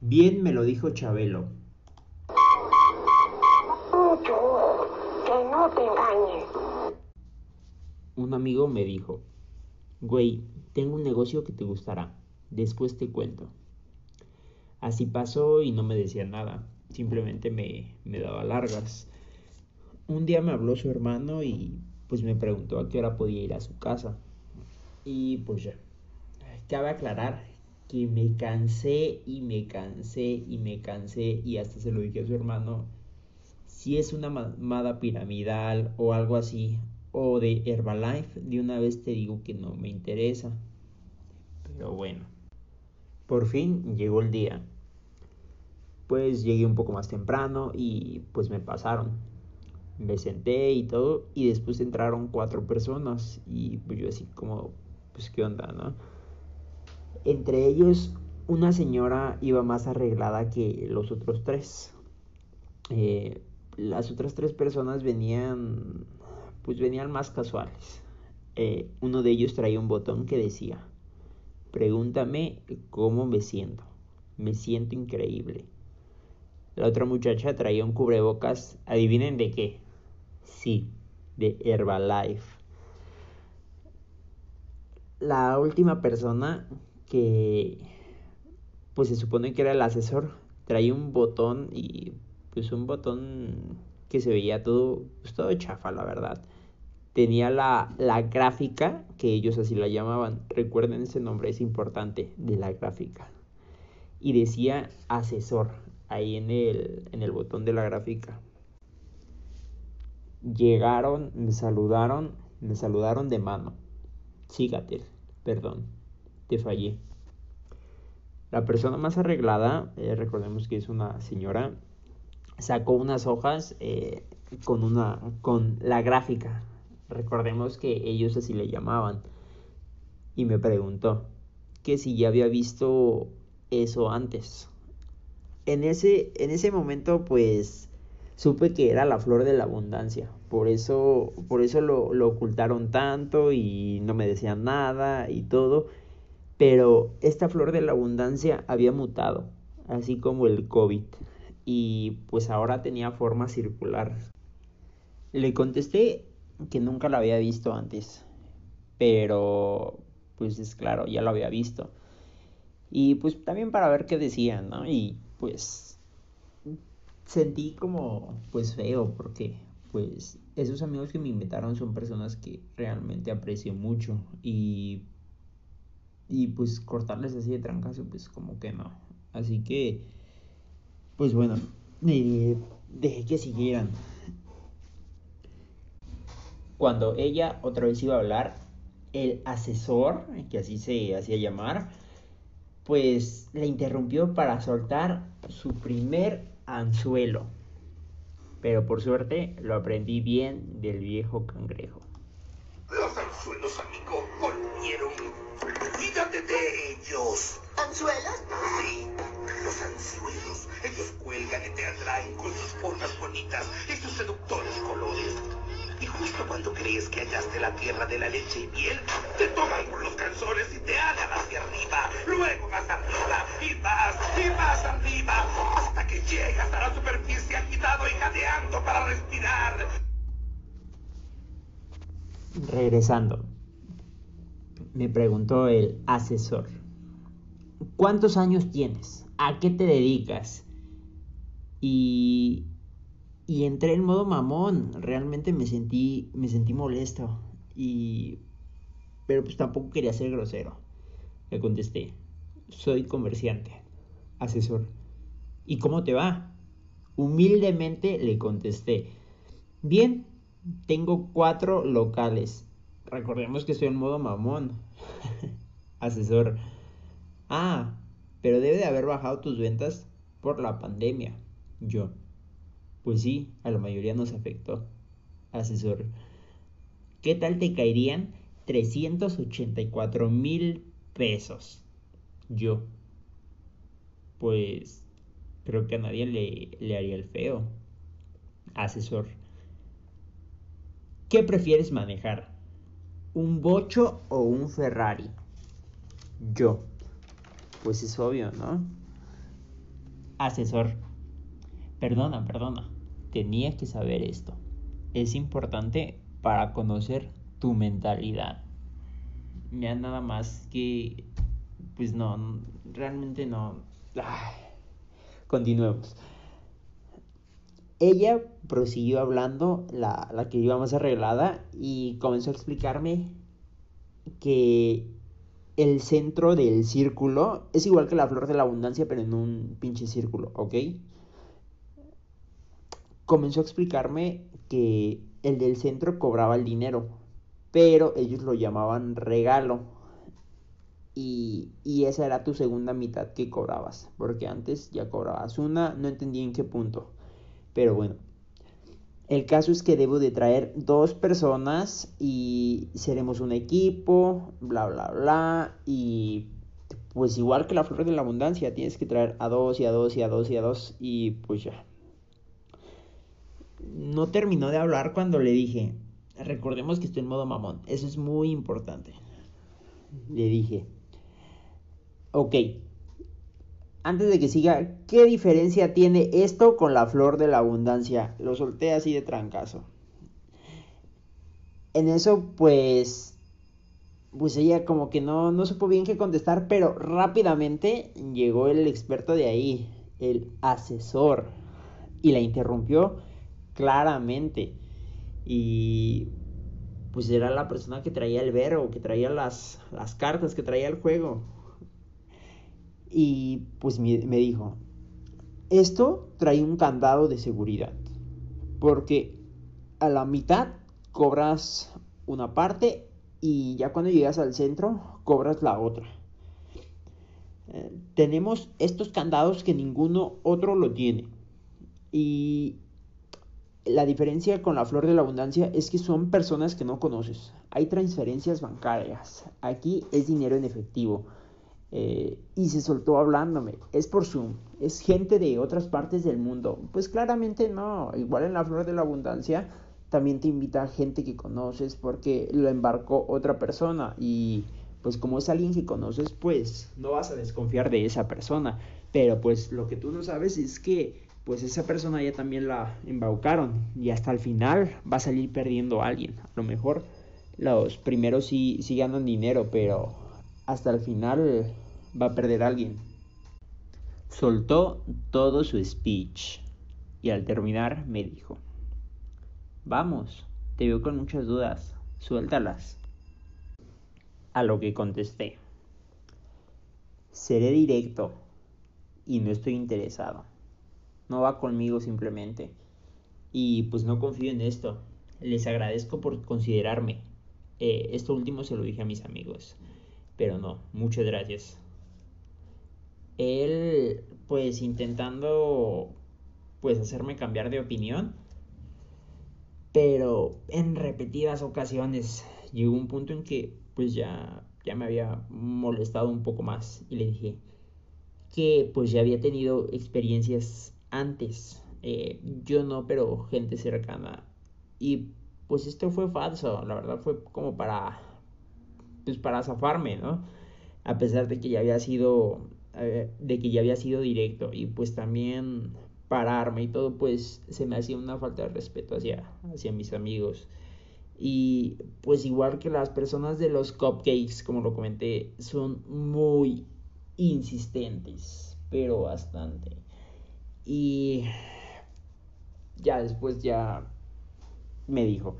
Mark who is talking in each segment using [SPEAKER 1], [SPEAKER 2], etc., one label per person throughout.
[SPEAKER 1] Bien me lo dijo Chabelo.
[SPEAKER 2] que no te engañes.
[SPEAKER 1] Un amigo me dijo, güey, tengo un negocio que te gustará, después te cuento. Así pasó y no me decía nada, simplemente me, me daba largas. Un día me habló su hermano y pues me preguntó a qué hora podía ir a su casa. Y pues ya, cabe aclarar que me cansé y me cansé y me cansé y hasta se lo dije a su hermano, si es una mamada piramidal o algo así, o de Herbalife, de una vez te digo que no me interesa. Pero bueno, por fin llegó el día. Pues llegué un poco más temprano y pues me pasaron. Me senté y todo y después entraron cuatro personas y pues yo así como, pues qué onda, ¿no? Entre ellos, una señora iba más arreglada que los otros tres. Eh, las otras tres personas venían, pues venían más casuales. Eh, uno de ellos traía un botón que decía, pregúntame cómo me siento. Me siento increíble. La otra muchacha traía un cubrebocas, adivinen de qué. Sí, de Herbalife. La última persona que pues se supone que era el asesor, traía un botón y pues un botón que se veía todo, pues todo chafa, la verdad. Tenía la, la gráfica, que ellos así la llamaban, recuerden ese nombre, es importante, de la gráfica. Y decía asesor, ahí en el, en el botón de la gráfica. Llegaron, me saludaron, me saludaron de mano. Sígate, perdón, te fallé. La persona más arreglada, eh, recordemos que es una señora, sacó unas hojas eh, con, una, con la gráfica. Recordemos que ellos así le llamaban. Y me preguntó que si ya había visto eso antes. En ese, en ese momento, pues, supe que era la flor de la abundancia. Por eso, por eso lo, lo ocultaron tanto y no me decían nada y todo pero esta flor de la abundancia había mutado, así como el COVID, y pues ahora tenía forma circular. Le contesté que nunca la había visto antes, pero pues es claro, ya lo había visto. Y pues también para ver qué decían, ¿no? Y pues sentí como pues feo porque pues esos amigos que me invitaron son personas que realmente aprecio mucho y y pues cortarles así de trancazo, pues como que no. Así que, pues bueno, eh, dejé que siguieran. Cuando ella otra vez iba a hablar, el asesor, que así se hacía llamar, pues le interrumpió para soltar su primer anzuelo. Pero por suerte lo aprendí bien del viejo cangrejo.
[SPEAKER 3] Los anzuelos, de ellos.
[SPEAKER 2] ¿Anzuelos?
[SPEAKER 3] Sí, los anzuelos. Ellos cuelgan y te atraen con sus formas bonitas y sus seductores colores. Y justo cuando crees que hallaste la tierra de la leche y miel, te toman por los calzones y te alan hacia arriba. Luego más arriba y más y más arriba hasta que llegas a la superficie agitado y jadeando para respirar.
[SPEAKER 1] Regresando me preguntó el asesor. ¿Cuántos años tienes? ¿A qué te dedicas? Y, y entré en modo mamón. Realmente me sentí, me sentí molesto. Y, pero pues tampoco quería ser grosero. Le contesté, soy comerciante, asesor. ¿Y cómo te va? Humildemente le contesté, bien, tengo cuatro locales Recordemos que estoy en modo mamón. Asesor. Ah, pero debe de haber bajado tus ventas por la pandemia. Yo. Pues sí, a la mayoría nos afectó. Asesor. ¿Qué tal te caerían 384 mil pesos? Yo. Pues creo que a nadie le, le haría el feo. Asesor. ¿Qué prefieres manejar? ¿Un bocho o un Ferrari? Yo. Pues es obvio, ¿no? Asesor. Perdona, perdona. Tenía que saber esto. Es importante para conocer tu mentalidad. Ya nada más que... Pues no, realmente no. Continuemos. Ella prosiguió hablando, la, la que iba más arreglada, y comenzó a explicarme que el centro del círculo es igual que la flor de la abundancia, pero en un pinche círculo, ¿ok? Comenzó a explicarme que el del centro cobraba el dinero, pero ellos lo llamaban regalo. Y, y, esa era tu segunda mitad que cobrabas, porque antes ya cobrabas una, no entendí en qué punto. Pero bueno, el caso es que debo de traer dos personas y seremos un equipo, bla, bla, bla. Y pues igual que la flor de la abundancia, tienes que traer a dos y a dos y a dos y a dos y pues ya. No terminó de hablar cuando le dije, recordemos que estoy en modo mamón, eso es muy importante. Le dije, ok, antes de que siga, ¿qué diferencia tiene esto con la flor de la abundancia? Lo solté así de trancazo. En eso, pues, pues ella como que no, no supo bien qué contestar, pero rápidamente llegó el experto de ahí, el asesor, y la interrumpió claramente. Y pues era la persona que traía el verbo, que traía las, las cartas, que traía el juego. Y pues me, dijo, esto trae un candado de seguridad, porque a la mitad cobras una parte y ya cuando llegas al centro cobras la otra. Eh, tenemos estos candados que ninguno otro lo tiene. Y la diferencia con la flor de la abundancia es que son personas que no conoces. Hay transferencias bancarias. Aquí es dinero en efectivo. Y se soltó hablándome. Es por Zoom, es gente de otras partes del mundo. Pues claramente no, igual en la flor de la abundancia también te invita a gente que conoces porque lo embarcó otra persona y pues como es alguien que conoces pues no vas a desconfiar de esa persona. Pero pues lo que tú no sabes es que pues esa persona ya también la embaucaron y hasta el final va a salir perdiendo a alguien. A lo mejor los primeros sí, sí ganan dinero, pero hasta el final va a perder a alguien. Soltó todo su speech y al terminar me dijo, vamos, te veo con muchas dudas, suéltalas. A lo que contesté, seré directo y no estoy interesado. No va conmigo simplemente. Y pues no confío en esto. Les agradezco por considerarme. Eh, esto último se lo dije a mis amigos. Pero no, muchas gracias. Él, pues intentando, pues hacerme cambiar de opinión. Pero en repetidas ocasiones llegó un punto en que pues ya, ya me había molestado un poco más y le dije que pues ya había tenido experiencias antes. Eh, yo no, pero gente cercana. Y pues esto fue falso, la verdad fue como para pues para zafarme, ¿no? A pesar de que ya había sido, eh, de que ya había sido directo y pues también pararme y todo, pues se me hacía una falta de respeto hacia, hacia mis amigos. Y pues igual que las personas de los cupcakes, como lo comenté, son muy insistentes, pero bastante. Y ya después ya me dijo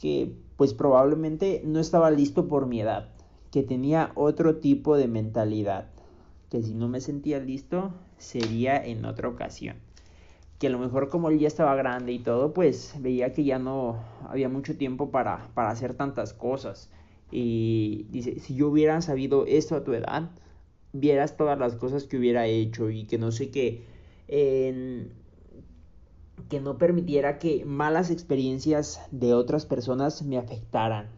[SPEAKER 1] que pues probablemente no estaba listo por mi edad, que tenía otro tipo de mentalidad, que si no me sentía listo sería en otra ocasión. Que a lo mejor como él ya estaba grande y todo, pues veía que ya no había mucho tiempo para, para hacer tantas cosas. Y dice, si yo hubiera sabido esto a tu edad, vieras todas las cosas que hubiera hecho y que no sé qué. En, que no permitiera que malas experiencias de otras personas me afectaran,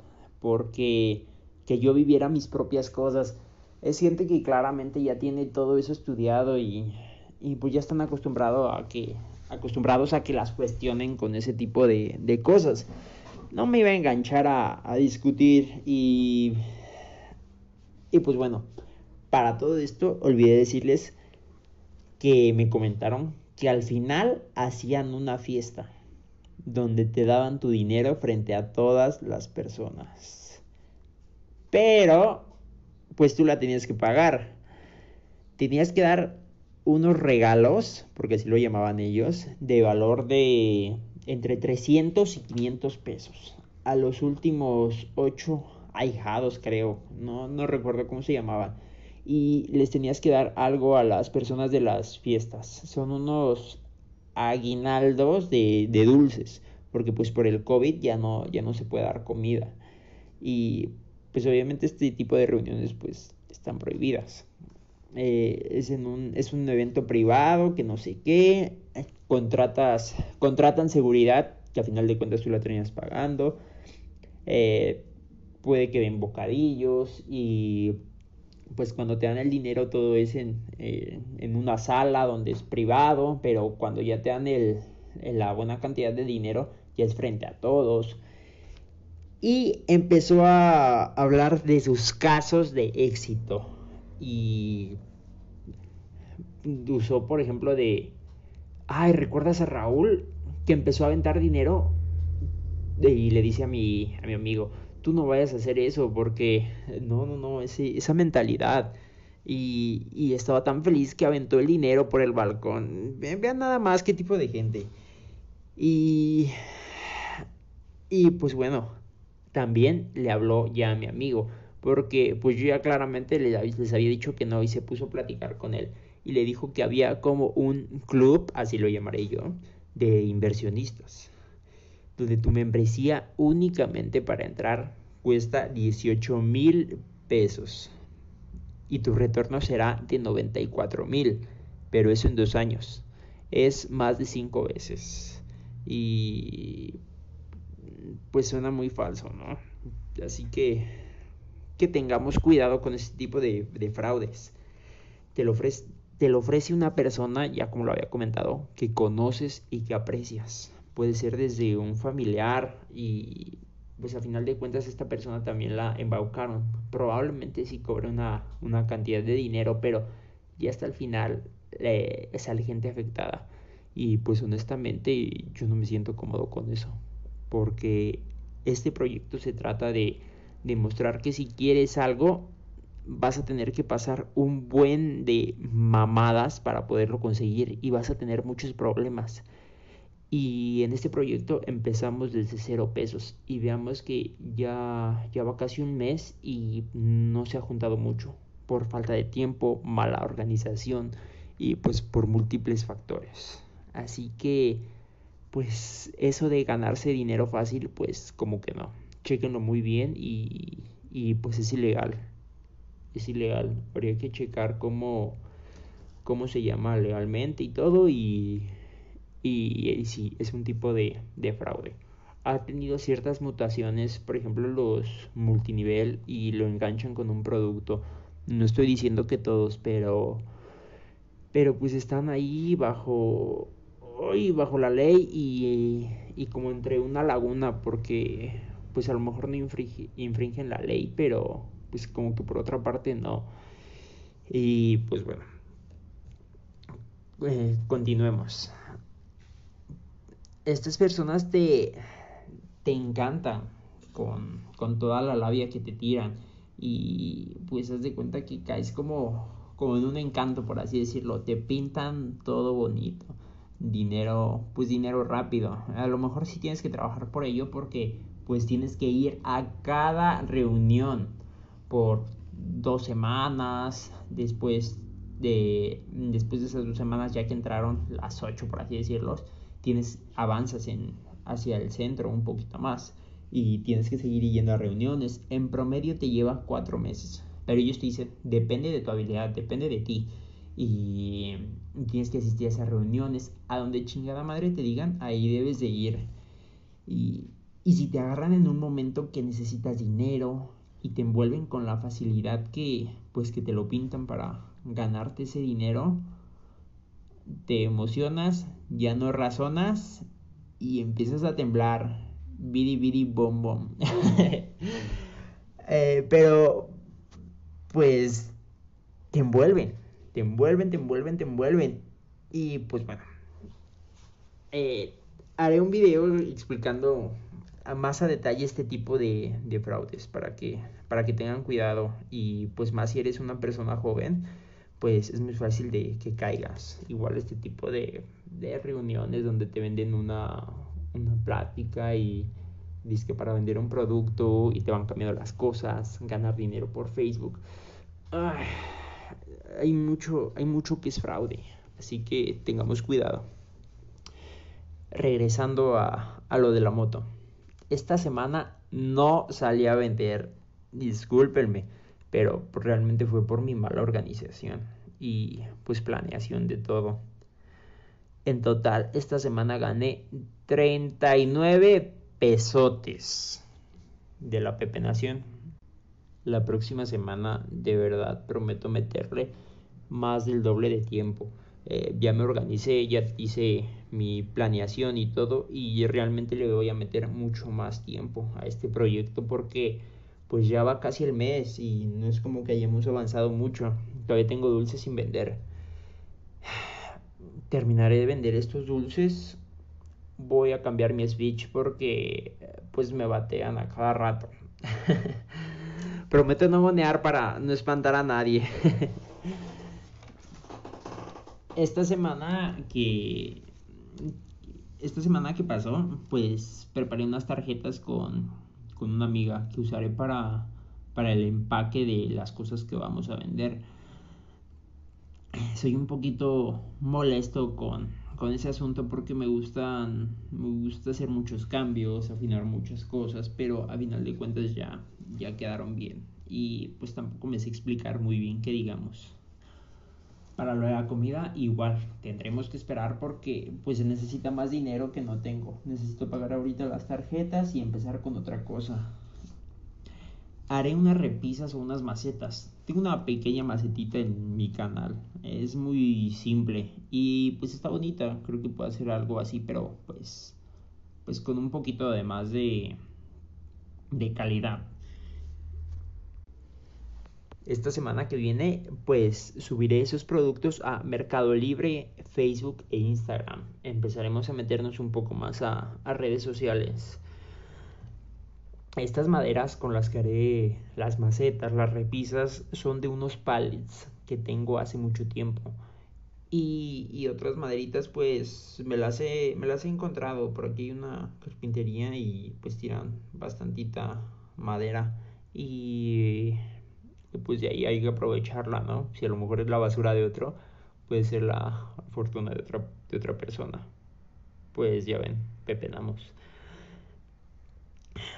[SPEAKER 1] porque que yo viviera mis propias cosas. Es gente que claramente ya tiene todo eso estudiado y, y pues ya están acostumbrado a que, acostumbrados a que las cuestionen con ese tipo de, de cosas. No me iba a enganchar a, a discutir y, y pues bueno, para todo esto olvidé decirles que me comentaron que al final hacían una fiesta donde te daban tu dinero frente a todas las personas. Pero, pues tú la tenías que pagar. Tenías que dar unos regalos, porque así lo llamaban ellos, de valor de entre 300 y 500 pesos. A los últimos ocho ahijados, creo, no, no recuerdo cómo se llamaban. Y les tenías que dar algo a las personas de las fiestas. Son unos aguinaldos de, de dulces, porque pues por el COVID ya no, ya no se puede dar comida. Y pues obviamente este tipo de reuniones pues están prohibidas. Eh, es, en un, es un evento privado que no sé qué, contratas, contratan seguridad, que a final de cuentas tú la tenías pagando, eh, puede que den bocadillos y pues cuando te dan el dinero todo es en, eh, en una sala donde es privado, pero cuando ya te dan el, la buena cantidad de dinero ya es frente a todos. Y empezó a hablar de sus casos de éxito y usó, por ejemplo, de, ay, ¿recuerdas a Raúl que empezó a aventar dinero? Y le dice a mi, a mi amigo, tú no vayas a hacer eso porque, no, no, no, esa mentalidad. Y, y, estaba tan feliz que aventó el dinero por el balcón. Vean nada más qué tipo de gente. Y, y pues bueno, también le habló ya a mi amigo porque pues yo ya claramente les, había dicho que no y se puso a platicar con él y le dijo que había como un club, así lo llamaré yo, de inversionistas, donde tu membresía únicamente para entrar cuesta 18 mil pesos y tu retorno será de 94 mil, pero eso en dos años, es más de cinco veces y pues suena muy falso, ¿no? Así que que tengamos cuidado con este tipo de, fraudes. Te lo, te lo ofrece una persona, ya como lo había comentado, que conoces y que aprecias. Puede ser desde un familiar y pues a final de cuentas esta persona también la embaucaron. Probablemente sí cobre una, una cantidad de dinero, pero ya hasta el final eh, sale gente afectada. Y pues honestamente yo no me siento cómodo con eso. Porque este proyecto se trata de demostrar que si quieres algo vas a tener que pasar un buen de mamadas para poderlo conseguir y vas a tener muchos problemas. Y en este proyecto empezamos desde cero pesos y veamos que ya, ya va casi un mes y no se ha juntado mucho por falta de tiempo, mala organización y pues por múltiples factores. Así que pues eso de ganarse dinero fácil pues como que no chequenlo muy bien y, y pues es ilegal. Es ilegal. Habría que checar cómo, cómo se llama legalmente y todo y, y, sí, es un tipo de, de fraude. Ha tenido ciertas mutaciones, por ejemplo los multinivel y lo enganchan con un producto. No estoy diciendo que todos, pero pero pues están ahí bajo hoy bajo la ley y, y como entre una laguna porque pues a lo mejor no infringen la ley, pero pues como que por otra parte no. Y pues bueno, eh, continuemos. Estas personas te, te encantan con, con toda la labia que te tiran y pues haz de cuenta que caes como, como en un encanto, por así decirlo. Te pintan todo bonito. Dinero, pues dinero rápido. A lo mejor sí tienes que trabajar por ello porque pues tienes que ir a cada reunión por dos semanas, después de, después de esas dos semanas ya que entraron las ocho por así decirlo, tienes avanzas en, hacia el centro un poquito más y tienes que seguir yendo a reuniones. En promedio te lleva cuatro meses, pero ellos te dicen, depende de tu habilidad, depende de ti. Y tienes que asistir a esas reuniones, a donde chingada madre te digan, ahí debes de ir. Y y si te agarran en un momento que necesitas dinero y te envuelven con la facilidad que pues que te lo pintan para ganarte ese dinero, te emocionas, ya no razonas y empiezas a temblar. Bidi bidi bom bom. Eh, pero pues te envuelven, te envuelven, te envuelven, te envuelven Y pues bueno, eh, haré un video explicando más a detalle este tipo de, de, fraudes para que, para que tengan cuidado y pues más si eres una persona joven pues es muy fácil de que caigas. Igual este tipo de, de reuniones donde te venden una, una plática y dice que para vender un producto y te van cambiando las cosas ganar dinero por Facebook. Hay mucho hay mucho que es fraude así que tengamos cuidado. Regresando a, a lo de la moto. Esta semana no salí a vender, discúlpenme, pero realmente fue por mi mala organización y pues planeación de todo. En total, esta semana gané 39 pesotes de la Pepe Nación. La próxima semana de verdad prometo meterle más del doble de tiempo. Eh, ya me organicé, ya hice mi planeación y todo y realmente le voy a meter mucho más tiempo a este proyecto porque pues ya va casi el mes y no es como que hayamos avanzado mucho. Todavía tengo dulces sin vender. Terminaré de vender estos dulces. Voy a cambiar mi speech porque pues me batean a cada rato. Prometo no monear para no espantar a nadie. esta semana que esta semana que pasó, pues preparé unas tarjetas con, con una amiga que usaré para, para el empaque de las cosas que vamos a vender. Soy un poquito molesto con, con ese asunto porque me gustan me gusta hacer muchos cambios, afinar muchas cosas, pero a final de cuentas ya ya quedaron bien y pues tampoco me sé explicar muy bien qué digamos. Para la comida, igual, tendremos que esperar porque pues se necesita más dinero que no tengo. Necesito pagar ahorita las tarjetas y empezar con otra cosa. Haré unas repisas o unas macetas. Tengo una pequeña macetita en mi canal. Es muy simple y pues está bonita. Creo que puedo hacer algo así, pero pues pues con un poquito de más de de calidad esta semana que viene pues subiré esos productos a Mercado Libre, Facebook e Instagram. Empezaremos a meternos un poco más a, redes sociales. Estas maderas con las que haré las macetas, las repisas, son de unos pallets que tengo hace mucho tiempo. Y, otras maderitas pues me las, he, me las he encontrado. Por aquí hay una carpintería y pues tiran bastantita madera. Y pues de ahí hay que aprovecharla, ¿no? Si a lo mejor es la basura de otro, puede ser la fortuna de otra, de otra persona. Pues ya ven, pepenamos.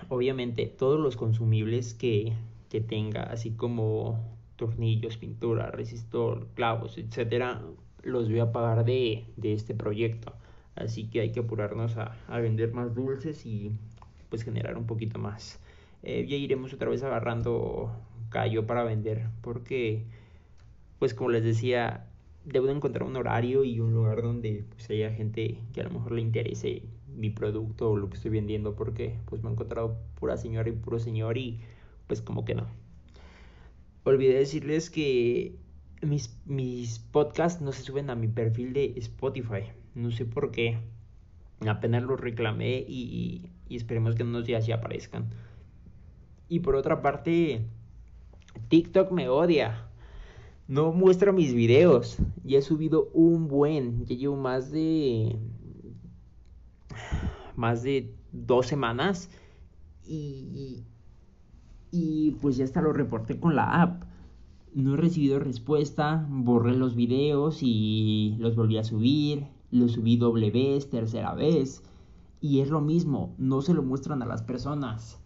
[SPEAKER 1] Obviamente, todos los consumibles que, que tenga, así como tornillos, pintura, resistor, clavos, etcétera, los voy a pagar de, de este proyecto. Así que hay que apurarnos a, a, vender más dulces y pues generar un poquito más. Eh, ya iremos otra vez agarrando callo para vender porque pues como les decía debo de encontrar un horario y un lugar donde pues haya gente que a lo mejor le interese mi producto o lo que estoy vendiendo porque pues me he encontrado pura señora y puro señor y pues como que no. Olvidé decirles que mis, mis podcasts no se suben a mi perfil de Spotify. No sé por qué. Apenas los reclamé y, y, esperemos que unos días ya aparezcan. Y por otra parte TikTok me odia. No muestra mis videos. Ya he subido un buen. Ya llevo más de. Más de dos semanas. Y. Y pues ya hasta lo reporté con la app. No he recibido respuesta. Borré los videos y los volví a subir. Los subí doble vez, tercera vez. Y es lo mismo. No se lo muestran a las personas.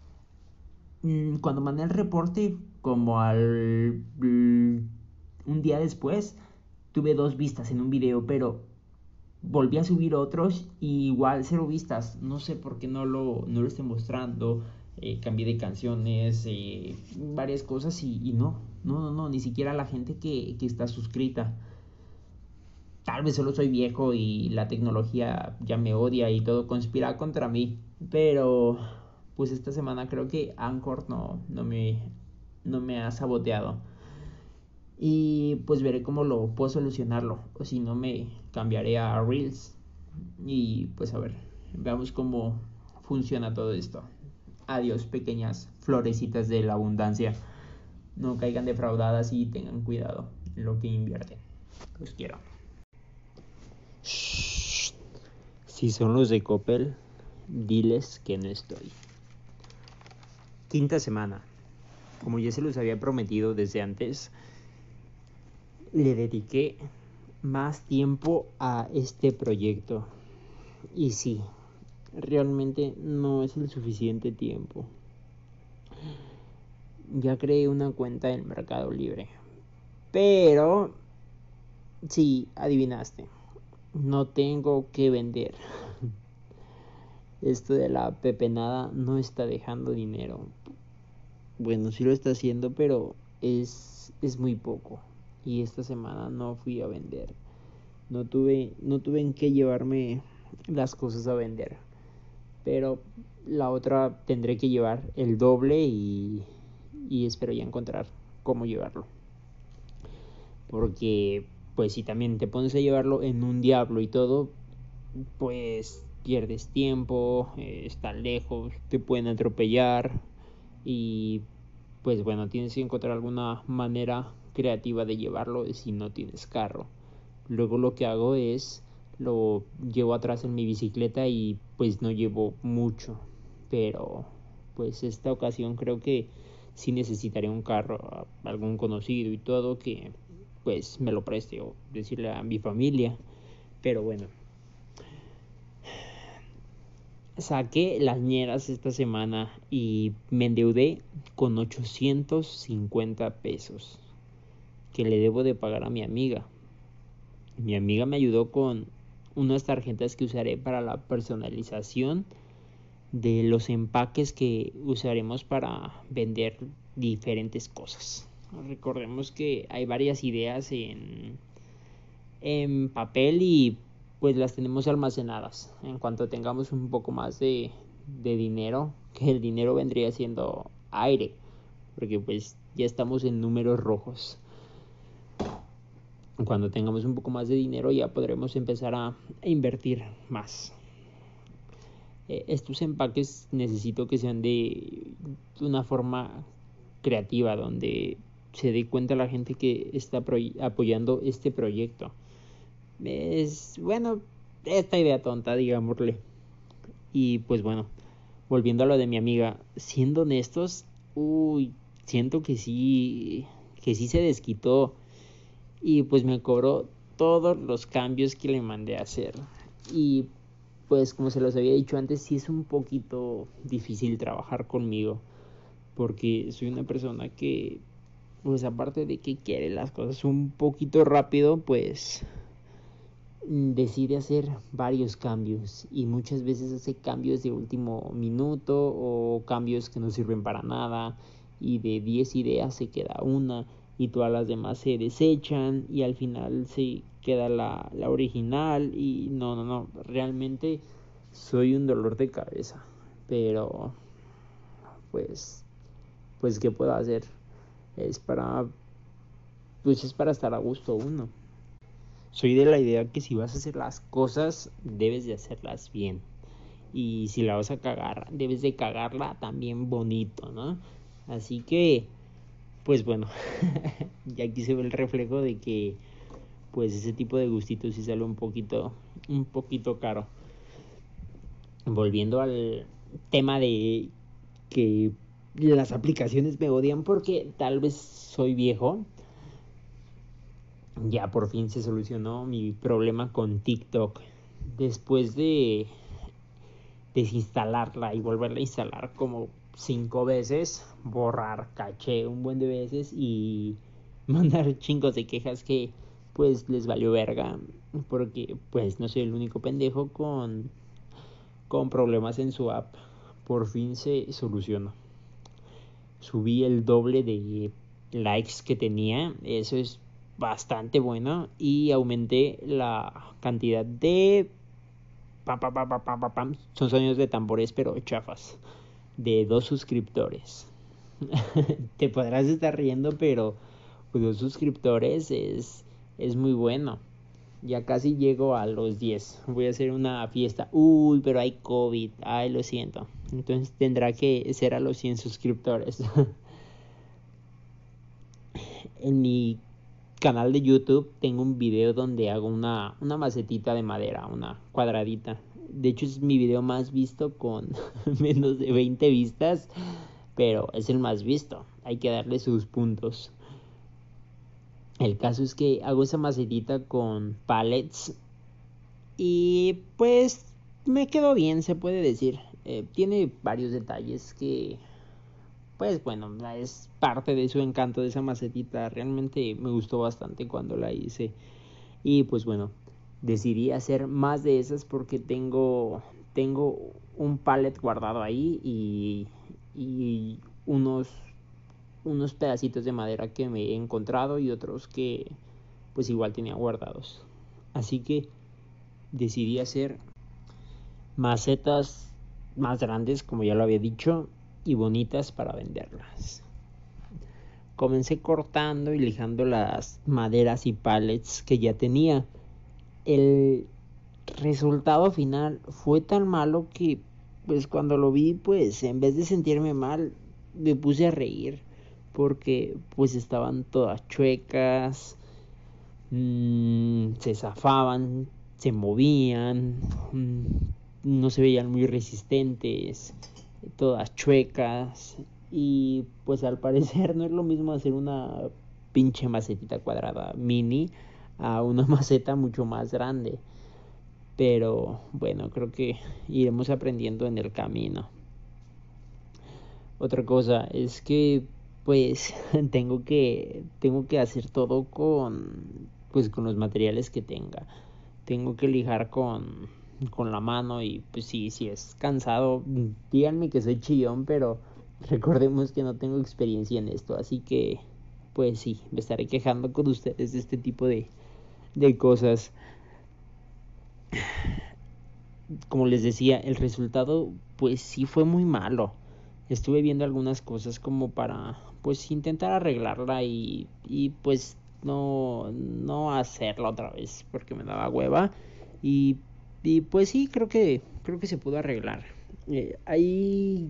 [SPEAKER 1] Mm, cuando mandé el reporte, como al un día después, tuve dos vistas en un video, pero volví a subir otros y igual cero vistas. No sé por qué no lo, no lo estoy mostrando. Eh, cambié de canciones, eh, varias cosas y, no, no, no, no, ni siquiera la gente que, que está suscrita. Tal vez solo soy viejo y la tecnología ya me odia y todo conspira contra mí, pero pues esta semana creo que Anchor no, no, me, no me ha saboteado. Y pues veré cómo lo puedo solucionarlo. O si no, me cambiaré a Reels. Y pues a ver, veamos cómo funciona todo esto. Adiós, pequeñas florecitas de la abundancia. No caigan defraudadas y tengan cuidado en lo que invierten. Los quiero. Si son los de Coppel, diles que no estoy. Quinta semana. Como ya se los había prometido desde antes, le dediqué más tiempo a este proyecto. Y sí, realmente no es el suficiente tiempo. Ya creé una cuenta en Mercado Libre. Pero, sí, adivinaste. No tengo que vender. Esto de la pepenada no está dejando dinero. Bueno, sí lo está haciendo, pero es, es muy poco. Y esta semana no fui a vender. No tuve, no tuve en qué llevarme las cosas a vender. Pero la otra tendré que llevar el doble y, y espero ya encontrar cómo llevarlo. Porque, pues si también te pones a llevarlo en un diablo y todo, pues pierdes tiempo, eh, está lejos, te pueden atropellar y pues bueno, tienes que encontrar alguna manera creativa de llevarlo si no tienes carro. Luego lo que hago es lo llevo atrás en mi bicicleta y pues no llevo mucho, pero pues esta ocasión creo que sí necesitaré un carro, algún conocido y todo que pues me lo preste o decirle a mi familia, pero bueno. Saqué las ñeras esta semana y me endeudé con 850 pesos que le debo de pagar a mi amiga. Mi amiga me ayudó con unas tarjetas que usaré para la personalización de los empaques que usaremos para vender diferentes cosas. Recordemos que hay varias ideas en, en papel y pues las tenemos almacenadas. En cuanto tengamos un poco más de, de dinero, que el dinero vendría siendo aire, porque pues ya estamos en números rojos cuando tengamos un poco más de dinero ya podremos empezar a, invertir más. Eh, estos empaques necesito que sean de, una forma creativa, donde se dé cuenta la gente que está apoyando este proyecto. Es, bueno, esta idea tonta, digámosle. Y pues bueno, volviendo a lo de mi amiga, siendo honestos, uy, siento que sí, que sí se desquitó y pues me cobró todos los cambios que le mandé a hacer. Y pues como se los había dicho antes, sí es un poquito difícil trabajar conmigo porque soy una persona que pues aparte de que quiere las cosas un poquito rápido, pues decide hacer varios cambios y muchas veces hace cambios de último minuto o cambios que no sirven para nada y de 10 ideas se queda una y todas las demás se desechan y al final se queda la, la original y no, no, no, realmente soy un dolor de cabeza, pero pues, pues, ¿qué puedo hacer? Es para, pues es para estar a gusto uno. Soy de la idea que si vas a hacer las cosas, debes de hacerlas bien. Y si la vas a cagar, debes de cagarla también bonito, ¿no? Así que pues bueno, y aquí se ve el reflejo de que pues ese tipo de gustitos sí sale un poquito, un poquito caro. Volviendo al tema de que las aplicaciones me odian porque tal vez soy viejo. Ya por fin se solucionó mi problema con TikTok. Después de desinstalarla y volverla a instalar como cinco veces, borrar caché un buen de veces y mandar chingos de quejas que pues les valió verga porque pues no soy el único pendejo con con problemas en su app. Por fin se solucionó. Subí el doble de likes que tenía, eso es bastante bueno y aumenté la cantidad de son sonidos de tambores pero chafas de dos suscriptores. Te podrás estar riendo, pero dos suscriptores es, es muy bueno. Ya casi llego a los 10. Voy a hacer una fiesta. Uy, pero hay COVID. Ay, lo siento. Entonces tendrá que ser a los 100 suscriptores. en mi canal de YouTube tengo un video donde hago una, una macetita de madera, una cuadradita. De hecho es mi video más visto con menos de 20 vistas, pero es el más visto. Hay que darle sus puntos. El caso es que hago esa macetita con pallets y pues me quedó bien, se puede decir. Eh, tiene varios detalles que pues bueno, es parte de su encanto de esa macetita. Realmente me gustó bastante cuando la hice. Y pues bueno, decidí hacer más de esas porque tengo, tengo un pallet guardado ahí y, y unos, unos pedacitos de madera que me he encontrado y otros que pues igual tenía guardados. Así que decidí hacer macetas más grandes, como ya lo había dicho, y bonitas para venderlas. Comencé cortando y lijando las maderas y pallets que ya tenía. El resultado final fue tan malo que pues cuando lo vi pues en vez de sentirme mal me puse a reír porque pues estaban todas chuecas, mmm, se zafaban, se movían, mmm, no se veían muy resistentes todas chuecas y pues al parecer no es lo mismo hacer una pinche macetita cuadrada mini a una maceta mucho más grande. Pero bueno, creo que iremos aprendiendo en el camino. Otra cosa es que pues tengo que tengo que hacer todo con pues con los materiales que tenga. Tengo que lijar con con la mano y pues sí, si es cansado, díganme que soy chillón, pero recordemos que no tengo experiencia en esto, así que pues sí, me estaré quejando con ustedes de este tipo de, de cosas. Como les decía, el resultado pues sí fue muy malo. Estuve viendo algunas cosas como para pues intentar arreglarla y, y pues no, no hacerla otra vez porque me daba hueva. Y y pues sí, creo que, creo que se pudo arreglar. Eh, hay,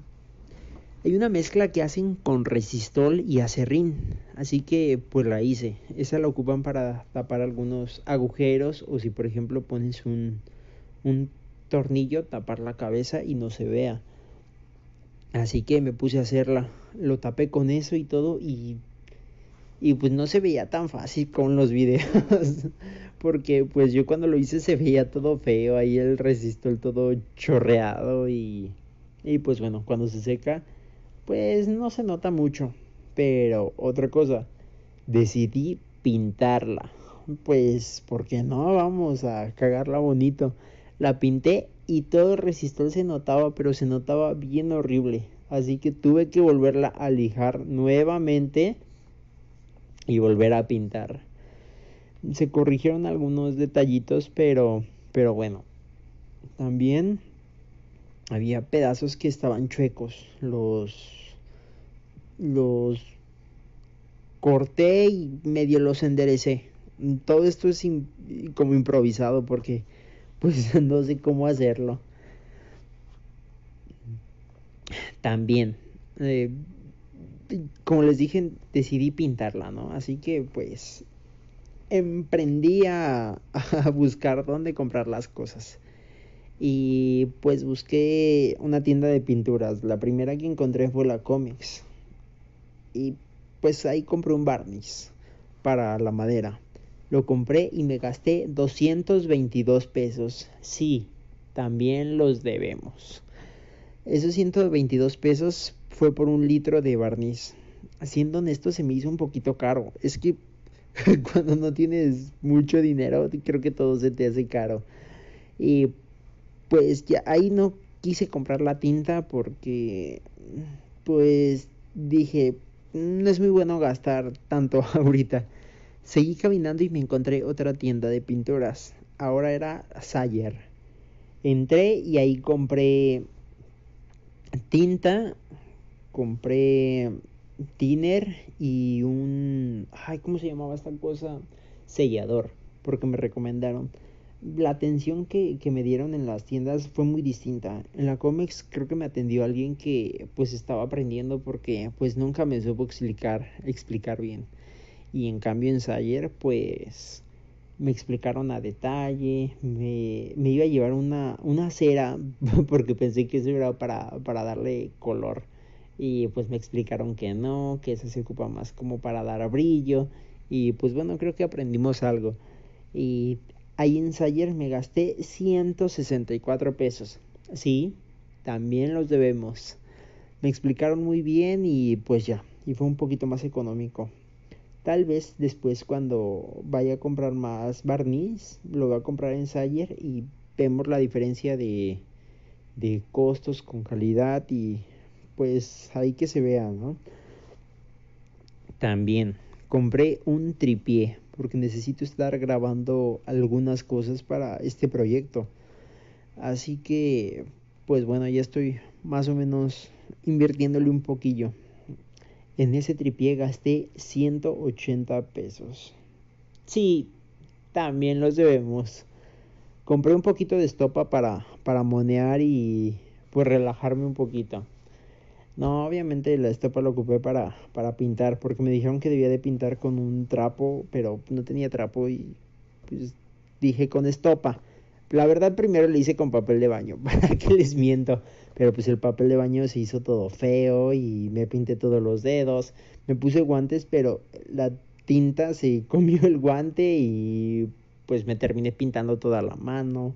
[SPEAKER 1] hay una mezcla que hacen con resistol y acerrín. Así que pues la hice. Esa la ocupan para tapar algunos agujeros o si por ejemplo pones un, un tornillo, tapar la cabeza y no se vea. Así que me puse a hacerla. Lo tapé con eso y todo y y pues no se veía tan fácil con los videos porque pues yo cuando lo hice se veía todo feo ahí el resistol todo chorreado y y pues bueno cuando se seca pues no se nota mucho pero otra cosa decidí pintarla pues porque no vamos a cagarla bonito. La pinté y todo el resistol se notaba pero se notaba bien horrible así que tuve que volverla a lijar nuevamente y volver a pintar. Se corrigieron algunos detallitos, pero, pero bueno. También había pedazos que estaban chuecos. Los, los corté y medio los enderecé. Todo esto es como improvisado porque pues no sé cómo hacerlo. También eh, como les dije, decidí pintarla, ¿no? Así que pues emprendí a, buscar dónde comprar las cosas. Y pues busqué una tienda de pinturas. La primera que encontré fue la Comics. Y pues ahí compré un barniz para la madera. Lo compré y me gasté 222 pesos. Sí, también los debemos. Esos 122 pesos fue por un litro de barniz. Siendo honesto, se me hizo un poquito caro. Es que cuando no tienes mucho dinero, creo que todo se te hace caro. Y pues ya ahí no quise comprar la tinta porque pues dije, no es muy bueno gastar tanto ahorita. Seguí caminando y me encontré otra tienda de pinturas. Ahora era Sayer. Entré y ahí compré tinta, compré thinner y un... Ay, ¿cómo se llamaba esta cosa? Sellador, porque me recomendaron. La atención que, que me dieron en las tiendas fue muy distinta. En la Comex creo que me atendió alguien que pues estaba aprendiendo porque pues nunca me supo explicar, explicar bien. Y en cambio en Sayer pues me explicaron a detalle, me, me iba a llevar una, una cera porque pensé que eso era para, para darle color y pues me explicaron que no, que eso se ocupa más como para dar brillo y pues bueno, creo que aprendimos algo. Y ahí en Sayer me gasté 164 pesos. Sí, también los debemos. Me explicaron muy bien y pues ya, y fue un poquito más económico. Tal vez después cuando vaya a comprar más barniz, lo voy a comprar en Sayer y vemos la diferencia de, de costos con calidad y pues ahí que se vea, ¿no? También compré un tripié porque necesito estar grabando algunas cosas para este proyecto. Así que, pues bueno, ya estoy más o menos invirtiéndole un poquillo. En ese tripié gasté 180 pesos. Sí, también los debemos. Compré un poquito de estopa para, para monear y pues relajarme un poquito. No, obviamente la estopa la ocupé para, para pintar, porque me dijeron que debía de pintar con un trapo, pero no tenía trapo y pues dije con estopa. La verdad primero le hice con papel de baño, para que les miento. Pero pues el papel de baño se hizo todo feo y me pinté todos los dedos. Me puse guantes, pero la tinta se comió el guante y pues me terminé pintando toda la mano.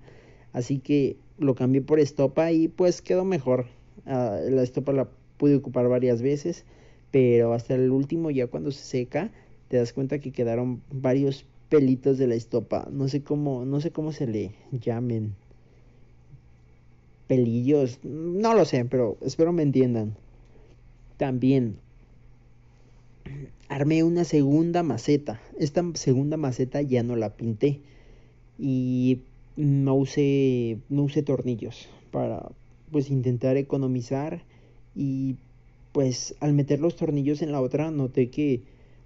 [SPEAKER 1] Así que lo cambié por estopa y pues quedó mejor. Uh, la estopa la pude ocupar varias veces, pero hasta el último ya cuando se seca te das cuenta que quedaron varios pelitos de la estopa. No sé cómo, no sé cómo se le llamen pelillos, no lo sé, pero espero me entiendan. También armé una segunda maceta. Esta segunda maceta ya no la pinté y no usé no usé tornillos para pues intentar economizar y pues al meter los tornillos en la otra noté que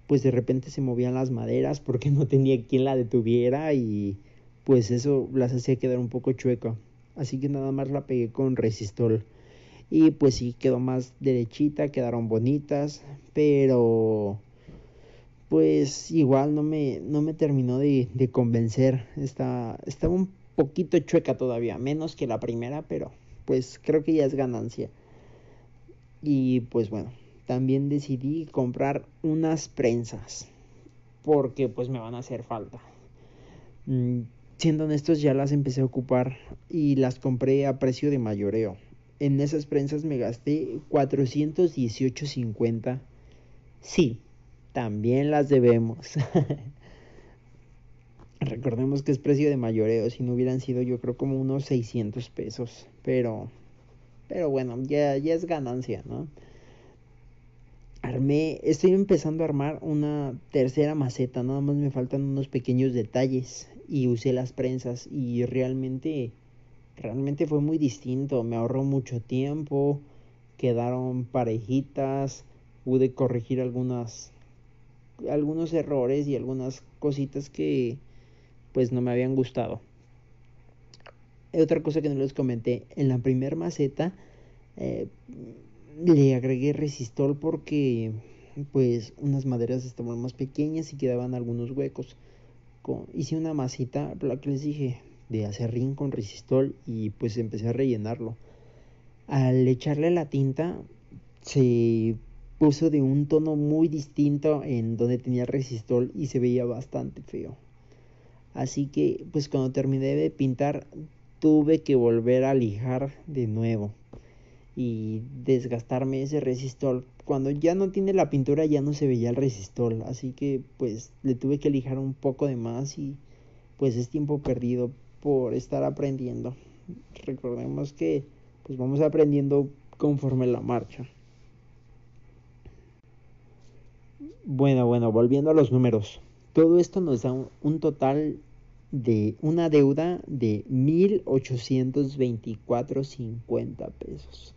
[SPEAKER 1] pues de repente se movían las maderas porque no tenía quien la detuviera y pues eso las hacía quedar un poco chueca. Así que nada más la pegué con resistol. Y pues sí quedó más derechita quedaron bonitas pero pues igual no me no me terminó de, de convencer. Está, estaba un poquito chueca todavía menos que la primera pero pues creo que ya es ganancia y pues bueno también decidí comprar unas prensas porque pues me van a hacer falta mm, siendo honestos ya las empecé a ocupar y las compré a precio de mayoreo. En esas prensas me gasté 418.50. Sí, también las debemos. Recordemos que es precio de mayoreo, si no hubieran sido yo creo como unos 600 pesos, pero pero bueno, ya ya es ganancia, ¿no? Armé, estoy empezando a armar una tercera maceta, nada más me faltan unos pequeños detalles y usé las prensas y realmente realmente fue muy distinto, me ahorró mucho tiempo, quedaron parejitas, pude corregir algunas algunos errores y algunas cositas que pues no me habían gustado. Otra cosa que no les comenté, en la primer maceta eh, le agregué resistol porque pues unas maderas estaban más pequeñas y quedaban algunos huecos hice una masita, la que les dije, de acerrín con resistol y pues empecé a rellenarlo. Al echarle la tinta se puso de un tono muy distinto en donde tenía resistol y se veía bastante feo. Así que pues cuando terminé de pintar tuve que volver a lijar de nuevo y desgastarme ese resistol cuando ya no tiene la pintura ya no se veía el resistol, así que pues le tuve que lijar un poco de más y pues es tiempo perdido por estar aprendiendo. Recordemos que pues vamos aprendiendo conforme la marcha. Bueno, bueno, volviendo a los números. Todo esto nos da un, un total de una deuda de 1824.50 pesos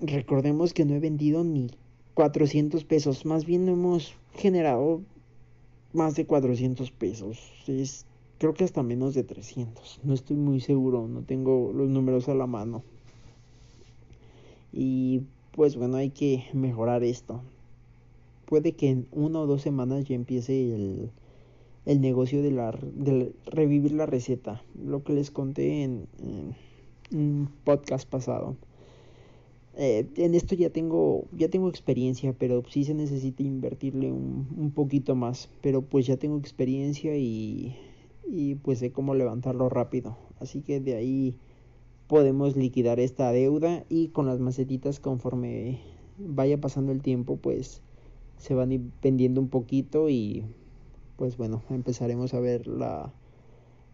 [SPEAKER 1] recordemos que no he vendido ni 400 pesos, más bien hemos generado más de 400 pesos. Es, creo que hasta menos de 300. No estoy muy seguro, no tengo los números a la mano. Y pues bueno, hay que mejorar esto. Puede que en una o dos semanas ya empiece el, el negocio de, la, revivir la receta. Lo que les conté en, un podcast pasado. Eh, en esto ya tengo, ya tengo experiencia, pero sí se necesita invertirle un, un poquito más. Pero pues ya tengo experiencia y, y pues sé cómo levantarlo rápido. Así que de ahí podemos liquidar esta deuda y con las macetitas conforme vaya pasando el tiempo pues se van vendiendo un poquito y pues bueno empezaremos a ver la,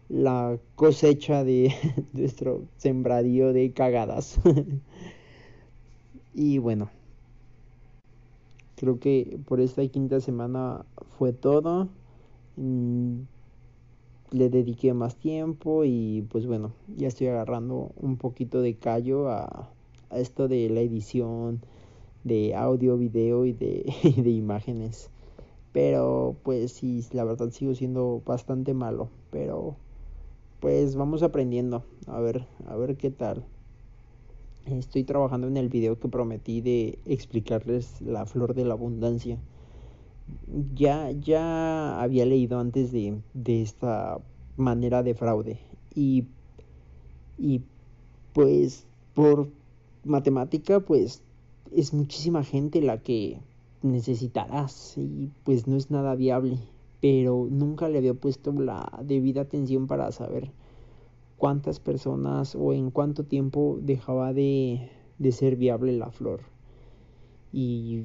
[SPEAKER 1] la cosecha de nuestro sembradío de cagadas y bueno creo que por esta quinta semana fue todo mm, le dediqué más tiempo y pues bueno, ya estoy agarrando un poquito de callo a, esto de la edición de audio, video y de, de imágenes. Pero pues sí, la verdad sigo siendo bastante malo, pero pues vamos aprendiendo, a ver, a ver qué tal. Estoy trabajando en el video que prometí de explicarles la flor de la abundancia ya, ya había leído antes de, de esta manera de fraude. Y, y pues por matemática, pues es muchísima gente la que necesitarás y pues no es nada viable. Pero nunca le había puesto la debida atención para saber cuántas personas o en cuánto tiempo dejaba de, de ser viable la flor. Y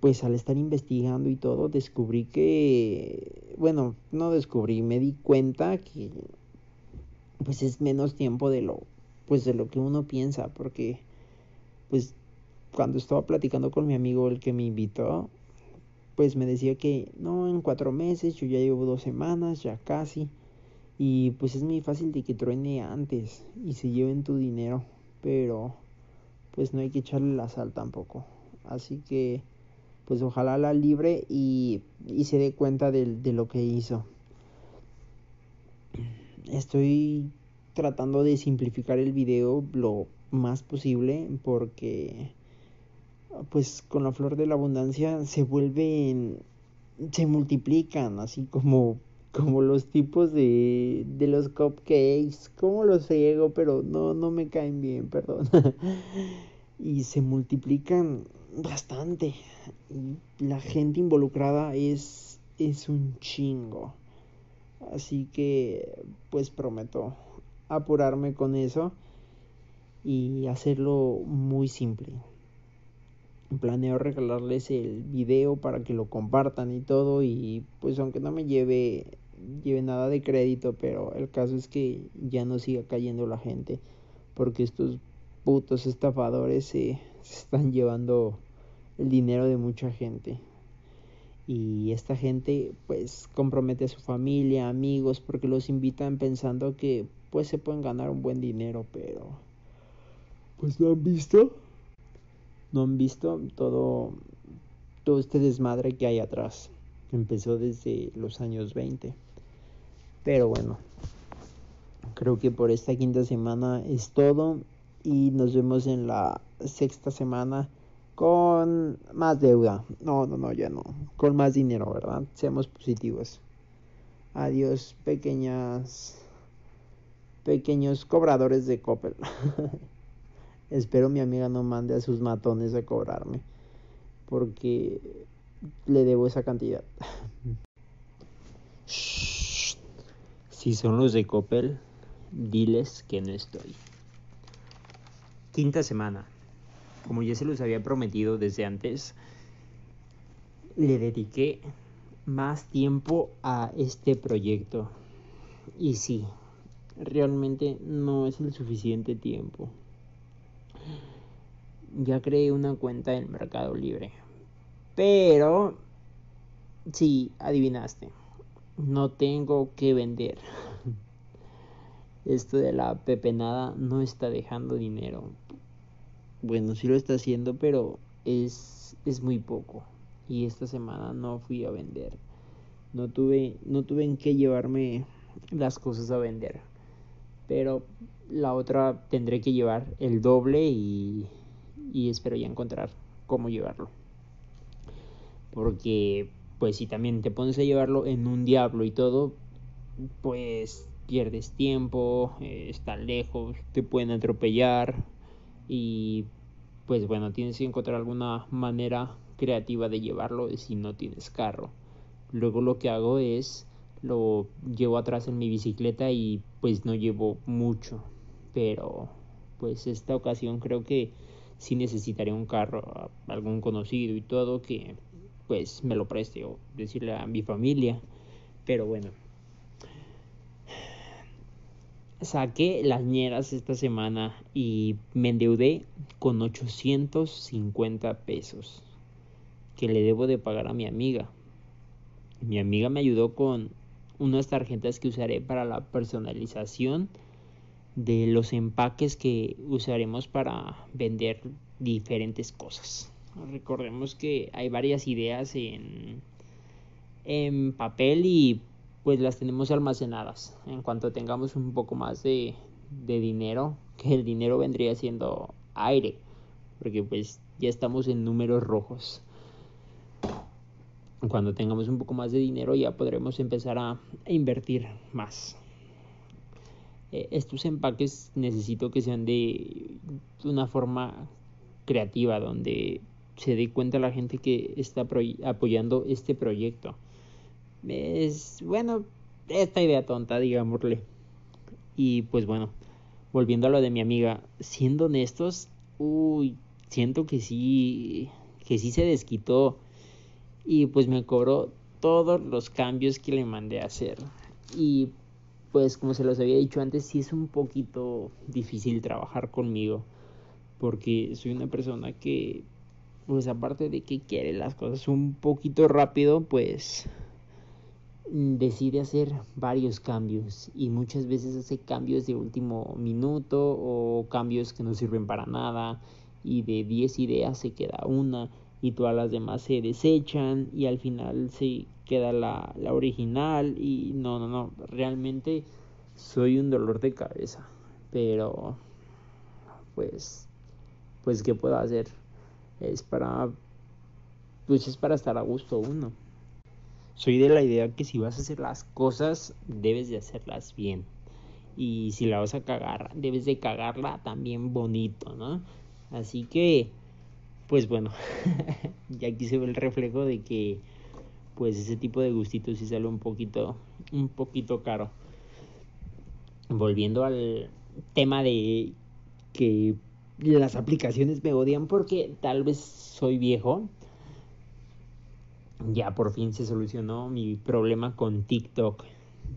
[SPEAKER 1] pues al estar investigando y todo, descubrí que, bueno, no descubrí, me di cuenta que pues es menos tiempo de lo, pues de lo que uno piensa, porque pues cuando estaba platicando con mi amigo, el que me invitó, pues me decía que no, en cuatro meses, yo ya llevo dos semanas, ya casi, y pues es muy fácil de que truene antes y se lleven tu dinero, pero pues no hay que echarle la sal tampoco, así que pues ojalá la libre y, y se dé cuenta de, de lo que hizo. Estoy tratando de simplificar el video lo más posible porque pues con la flor de la abundancia se vuelven se multiplican así como como los tipos de, de los cupcakes como los friego pero no no me caen bien perdón y se multiplican bastante. La gente involucrada es, es un chingo. Así que pues prometo apurarme con eso y hacerlo muy simple. Planeo regalarles el video para que lo compartan y todo y pues aunque no me lleve lleve nada de crédito, pero el caso es que ya no siga cayendo la gente porque estos putos estafadores se, se están llevando el dinero de mucha gente. Y esta gente pues compromete a su familia, amigos, porque los invitan pensando que pues se pueden ganar un buen dinero, pero pues no han visto. No han visto todo, todo este desmadre que hay atrás. Empezó desde los años 20. Pero bueno, creo que por esta quinta semana es todo y nos vemos en la sexta semana con más deuda. No, no, no, ya no. Con más dinero, ¿verdad? Seamos positivos. Adiós, pequeñas. Pequeños cobradores de Coppel. Espero mi amiga no mande a sus matones a cobrarme. Porque le debo esa cantidad. si son los de Coppel, diles que no estoy. Quinta semana como ya se los había prometido desde antes, le dediqué más tiempo a este proyecto. Y sí, realmente no es el suficiente tiempo. Ya creé una cuenta en Mercado Libre. Pero, sí, adivinaste. No tengo que vender. Esto de la pepenada no está dejando dinero bueno, sí lo está haciendo, pero es, es muy poco. Y esta semana no fui a vender. No tuve, no tuve en qué llevarme las cosas a vender. Pero la otra tendré que llevar el doble y, y espero ya encontrar cómo llevarlo. Porque pues si también te pones a llevarlo en un diablo y todo, pues pierdes tiempo, eh, está lejos, te pueden atropellar y pues bueno, tienes que encontrar alguna manera creativa de llevarlo si no tienes carro. Luego lo que hago es lo llevo atrás en mi bicicleta y pues no llevo mucho, pero pues esta ocasión creo que sí necesitaré un carro, algún conocido y todo que pues me lo preste o decirle a mi familia, pero bueno, saqué las ñeras esta semana y me endeudé con 850 pesos que le debo de pagar a mi amiga. Mi amiga me ayudó con unas tarjetas que usaré para la personalización de los empaques que usaremos para vender diferentes cosas. Recordemos que hay varias ideas en, en papel y pues las tenemos almacenadas. En cuanto tengamos un poco más de, de dinero, el dinero vendría siendo aire, porque pues ya estamos en números rojos. Cuando tengamos un poco más de dinero ya podremos empezar a, invertir más. Eh, estos empaques necesito que sean de una forma creativa, donde se dé cuenta la gente que está apoyando este proyecto es, bueno, esta idea tonta, digámosle. Y pues bueno, volviendo a lo de mi amiga, siendo honestos, uy, siento que sí, que sí se desquitó. Y pues me cobró todos los cambios que le mandé a hacer. Y pues como se los había dicho antes, sí es un poquito difícil trabajar conmigo. Porque soy una persona que, pues aparte de que quiere las cosas un poquito rápido, pues decide hacer varios cambios y muchas veces hace cambios de último minuto o cambios que no sirven para nada y de 10 ideas se queda una y todas las demás se desechan y al final se queda la, la original y no, no, no, realmente soy un dolor de cabeza, pero pues, pues, ¿qué puedo hacer? Es para, pues es para estar a gusto uno. Soy de la idea que si vas a hacer las cosas, debes de hacerlas bien. Y si la vas a cagar, debes de cagarla también bonito, ¿no? Así que, pues bueno, ya aquí se ve el reflejo de que, pues ese tipo de gustitos sí sale un poquito, un poquito caro. Volviendo al tema de que las aplicaciones me odian porque tal vez soy viejo ya por fin se solucionó mi problema con TikTok.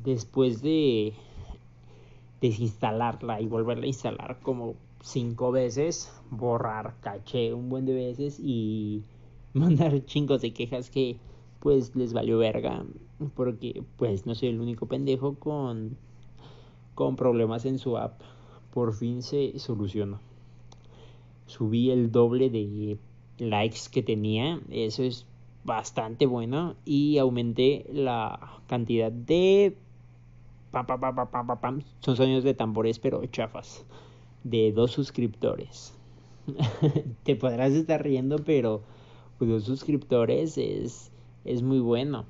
[SPEAKER 1] Después de desinstalarla y volverla a instalar como cinco veces, borrar caché un buen de veces y mandar chingos de quejas que pues les valió verga porque pues no soy el único pendejo con con problemas en su app. Por fin se solucionó. Subí el doble de likes que tenía, eso es bastante bueno y aumenté la cantidad de son sonidos de tambores pero chafas de dos suscriptores te podrás estar riendo pero dos suscriptores es es muy bueno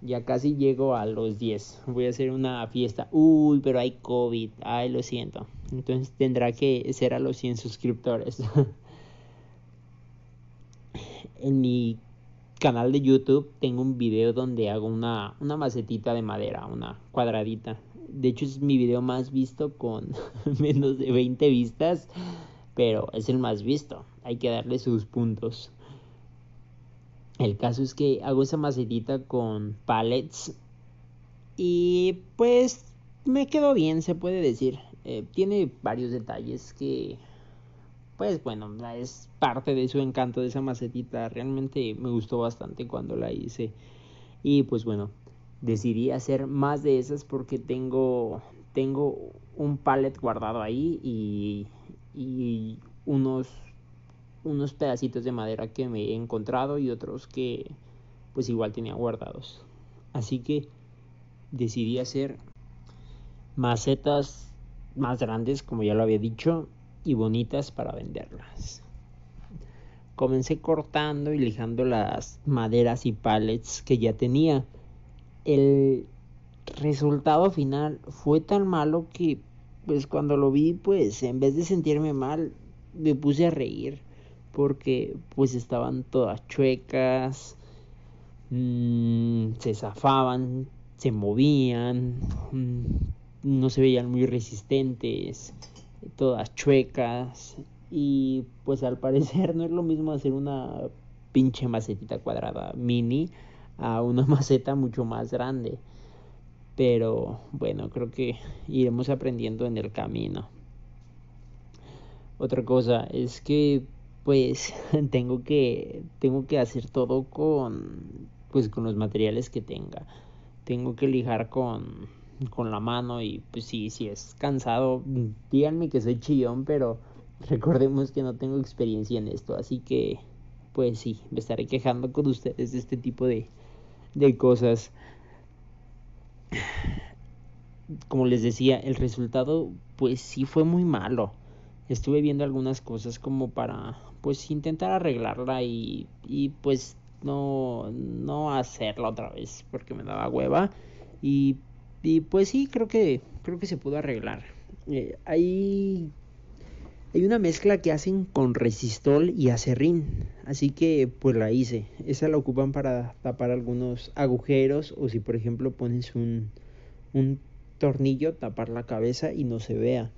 [SPEAKER 1] ya casi llego a los 10 voy a hacer una fiesta uy pero hay covid ay lo siento entonces tendrá que ser a los 100 suscriptores en mi canal de YouTube tengo un video donde hago una, una macetita de madera, una cuadradita. De hecho es mi video más visto con menos de 20 vistas, pero es el más visto. Hay que darle sus puntos. El caso es que hago esa macetita con pallets y pues me quedó bien, se puede decir. Eh, tiene varios detalles que pues bueno, es parte de su encanto de esa macetita. Realmente me gustó bastante cuando la hice. Y pues bueno, decidí hacer más de esas porque tengo, tengo un pallet guardado ahí y, y unos unos pedacitos de madera que me he encontrado y otros que pues igual tenía guardados. Así que decidí hacer macetas más grandes, como ya lo había dicho, y bonitas para venderlas. Comencé cortando y lijando las maderas y pallets que ya tenía. El resultado final fue tan malo que pues cuando lo vi pues en vez de sentirme mal me puse a reír porque pues estaban todas chuecas, mmm, se zafaban, se movían, mmm, no se veían muy resistentes, todas chuecas y pues al parecer no es lo mismo hacer una pinche macetita cuadrada mini a una maceta mucho más grande. Pero bueno, creo que iremos aprendiendo en el camino. Otra cosa es que pues tengo que tengo que hacer todo con pues con los materiales que tenga. Tengo que lijar con con la mano y pues sí, si es cansado, díganme que soy chillón, pero recordemos que no tengo experiencia en esto, así que pues sí, me estaré quejando con ustedes de este tipo de, de cosas. Como les decía, el resultado pues sí fue muy malo. Estuve viendo algunas cosas como para pues intentar arreglarla y, y pues no, no hacerla otra vez porque me daba hueva y y pues sí, creo que, creo que se pudo arreglar. Eh, hay, hay una mezcla que hacen con resistol y acerrín. Así que pues la hice. Esa la ocupan para tapar algunos agujeros o si por ejemplo pones un, un tornillo, tapar la cabeza y no se vea.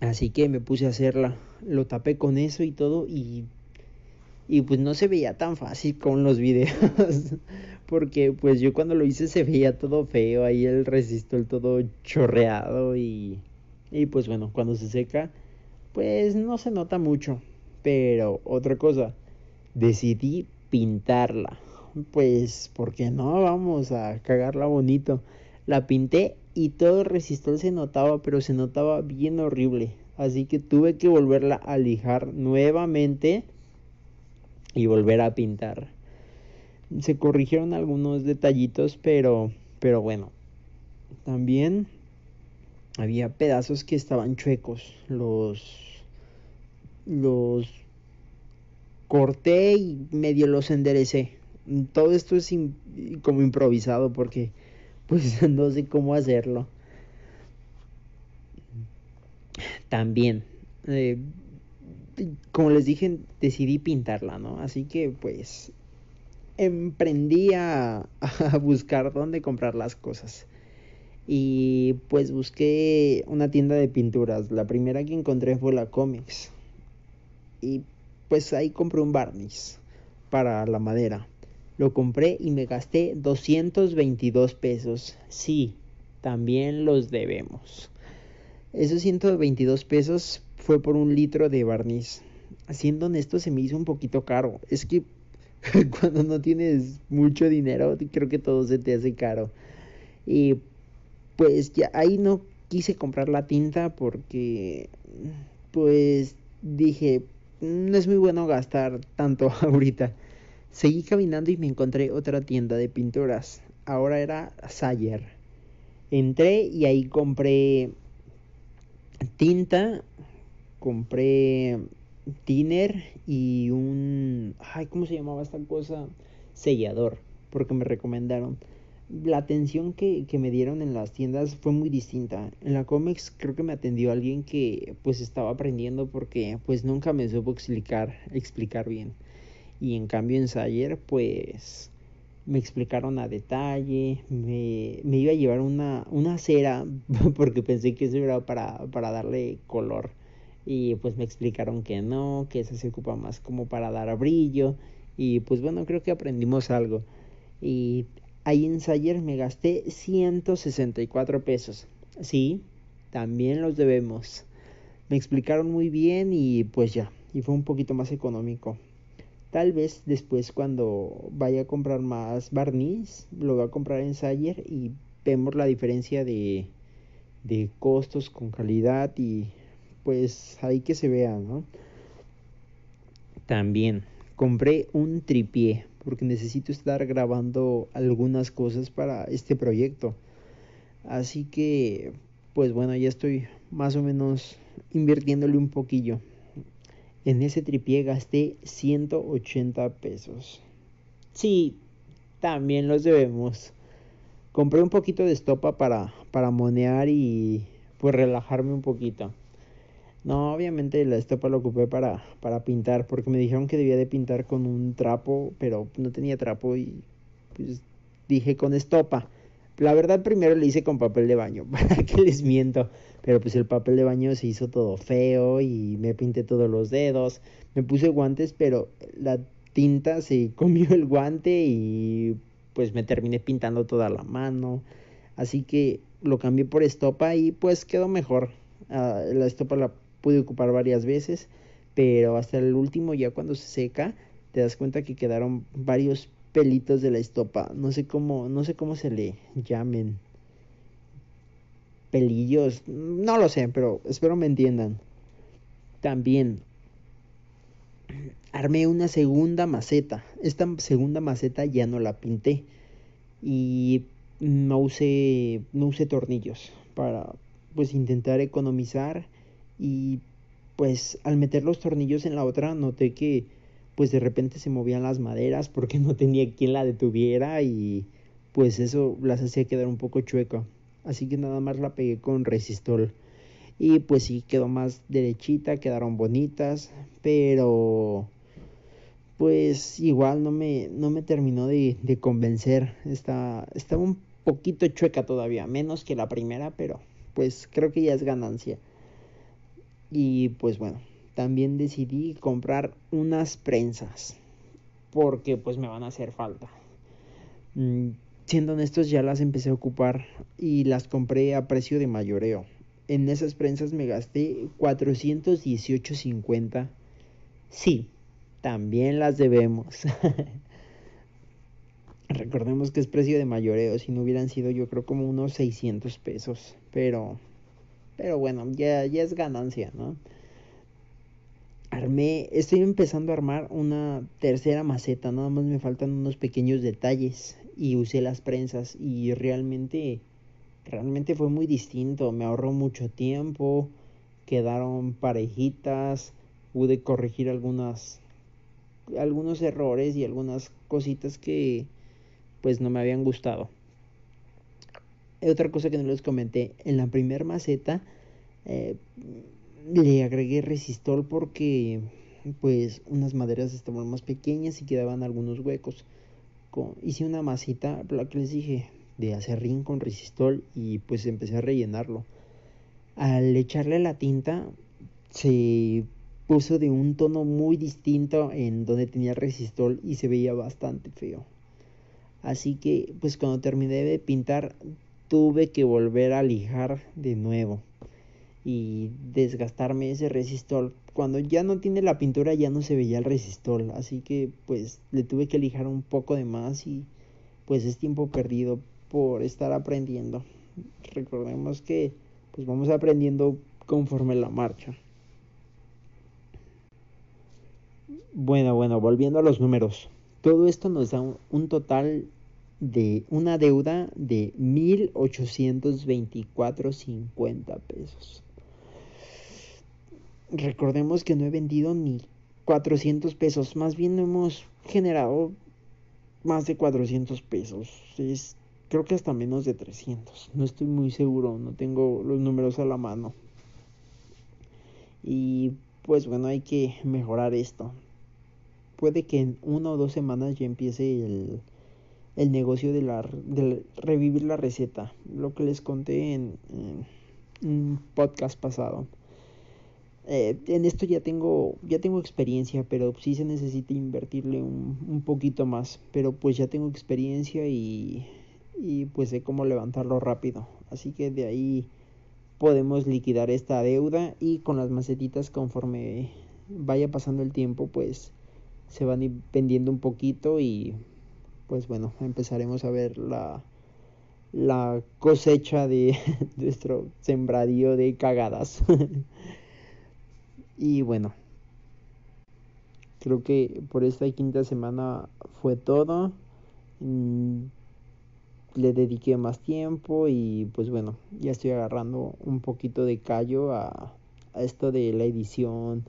[SPEAKER 1] Así que me puse a hacerla. Lo tapé con eso y todo y y pues no se veía tan fácil con los videos porque pues yo cuando lo hice se veía todo feo ahí el resistol todo chorreado y y pues bueno cuando se seca pues no se nota mucho pero otra cosa decidí pintarla pues porque no vamos a cagarla bonito la pinté y todo el resistol se notaba pero se notaba bien horrible así que tuve que volverla a lijar nuevamente y volver a pintar. Se corrigieron algunos detallitos, pero, pero bueno. También había pedazos que estaban chuecos. Los, los corté y medio los enderecé. Todo esto es como improvisado porque pues no sé cómo hacerlo. También eh, como les dije, decidí pintarla, ¿no? Así que pues emprendí a, a, buscar dónde comprar las cosas. Y pues busqué una tienda de pinturas. La primera que encontré fue la Comics. Y pues ahí compré un barniz para la madera. Lo compré y me gasté 222 pesos. Sí, también los debemos. Esos 122 pesos fue por un litro de barniz. Siendo honesto, se me hizo un poquito caro. Es que cuando no tienes mucho dinero, creo que todo se te hace caro. Y pues ya ahí no quise comprar la tinta porque pues dije, no es muy bueno gastar tanto ahorita. Seguí caminando y me encontré otra tienda de pinturas. Ahora era Sayer. Entré y ahí compré tinta, compré tiner y un... Ay, ¿cómo se llamaba esta cosa? Sellador, porque me recomendaron. La atención que, que, me dieron en las tiendas fue muy distinta. En la Comex creo que me atendió alguien que pues estaba aprendiendo porque pues nunca me supo explicar, explicar bien. Y en cambio en Sayer pues me explicaron a detalle, me, me iba a llevar una, una cera porque pensé que eso era para, para darle color y pues me explicaron que no, que eso se ocupa más como para dar brillo y pues bueno, creo que aprendimos algo. Y ahí en Sayer me gasté 164 pesos. Sí, también los debemos. Me explicaron muy bien y pues ya, y fue un poquito más económico. Tal vez después cuando vaya a comprar más barniz, lo voy a comprar en Sayer y vemos la diferencia de, de costos con calidad y pues ahí que se vea, ¿no? también compré un tripié porque necesito estar grabando algunas cosas para este proyecto. Así que, pues bueno, ya estoy más o menos invirtiéndole un poquillo. En ese tripié gasté 180 pesos. Sí, también los debemos. Compré un poquito de estopa para, para monear y pues relajarme un poquito. No, obviamente la estopa la ocupé para, para pintar, porque me dijeron que debía de pintar con un trapo, pero no tenía trapo y pues dije con estopa. La verdad primero le hice con papel de baño, para que les miento. Pero pues el papel de baño se hizo todo feo y me pinté todos los dedos. Me puse guantes, pero la tinta se comió el guante y pues me terminé pintando toda la mano. Así que lo cambié por estopa y pues quedó mejor. Ah, la estopa la pude ocupar varias veces, pero hasta el último ya cuando se seca te das cuenta que quedaron varios pelitos de la estopa, no sé cómo, no sé cómo se le llamen. Pelillos, no lo sé, pero espero me entiendan. También armé una segunda maceta. Esta segunda maceta ya no la pinté y no usé no usé tornillos para pues intentar economizar y pues al meter los tornillos en la otra noté que pues de repente se movían las maderas porque no tenía quien la detuviera y pues eso las hacía quedar un poco chueca. Así que nada más la pegué con resistol. Y pues sí, quedó más derechita, quedaron bonitas, pero pues igual no me, no me terminó de, de convencer. Está, un poquito chueca todavía, menos que la primera, pero pues creo que ya es ganancia. Y pues bueno, también decidí comprar unas prensas porque pues me van a hacer falta. Mm, siendo honestos ya las empecé a ocupar y las compré a precio de mayoreo. En esas prensas me gasté 418.50. Sí, también las debemos. Recordemos que es precio de mayoreo, si no hubieran sido yo creo como unos 600 pesos, pero pero bueno, ya, ya es ganancia, ¿no? Armé, estoy empezando a armar una tercera maceta, nada más me faltan unos pequeños detalles y usé las prensas y realmente, realmente fue muy distinto, me ahorró mucho tiempo, quedaron parejitas, pude corregir algunas, algunos errores y algunas cositas que pues no me habían gustado. Otra cosa que no les comenté, en la primera maceta eh, le agregué resistol porque pues unas maderas estaban más pequeñas y quedaban algunos huecos. hice una masita, la que les dije, de acerrín con resistol y pues empecé a rellenarlo. Al echarle la tinta se puso de un tono muy distinto en donde tenía resistol y se veía bastante feo. Así que pues cuando terminé de pintar tuve que volver a lijar de nuevo y desgastarme ese resistol. Cuando ya no tiene la pintura ya no se veía el resistol, así que pues le tuve que lijar un poco de más y pues es tiempo perdido por estar aprendiendo. Recordemos que pues vamos aprendiendo conforme la marcha. Bueno, bueno, volviendo a los números. Todo esto nos da un, un total de una deuda de 1824.50 pesos. Recordemos que no he vendido ni 400 pesos, más bien hemos generado más de 400 pesos. Es, creo que hasta menos de 300. No estoy muy seguro, no tengo los números a la mano. Y pues bueno, hay que mejorar esto. Puede que en una o dos semanas ya empiece el, el negocio de, la, de revivir la receta, lo que les conté en, un podcast pasado. Eh, en esto ya tengo, ya tengo experiencia, pero sí se necesita invertirle un, un poquito más. Pero pues ya tengo experiencia y, y pues sé cómo levantarlo rápido. Así que de ahí podemos liquidar esta deuda y con las macetitas conforme vaya pasando el tiempo pues se van vendiendo un poquito y pues bueno, empezaremos a ver la, la cosecha de nuestro sembradío de cagadas. y bueno, creo que por esta quinta semana fue todo. Mm, le dediqué más tiempo y pues bueno, ya estoy agarrando un poquito de callo a, esto de la edición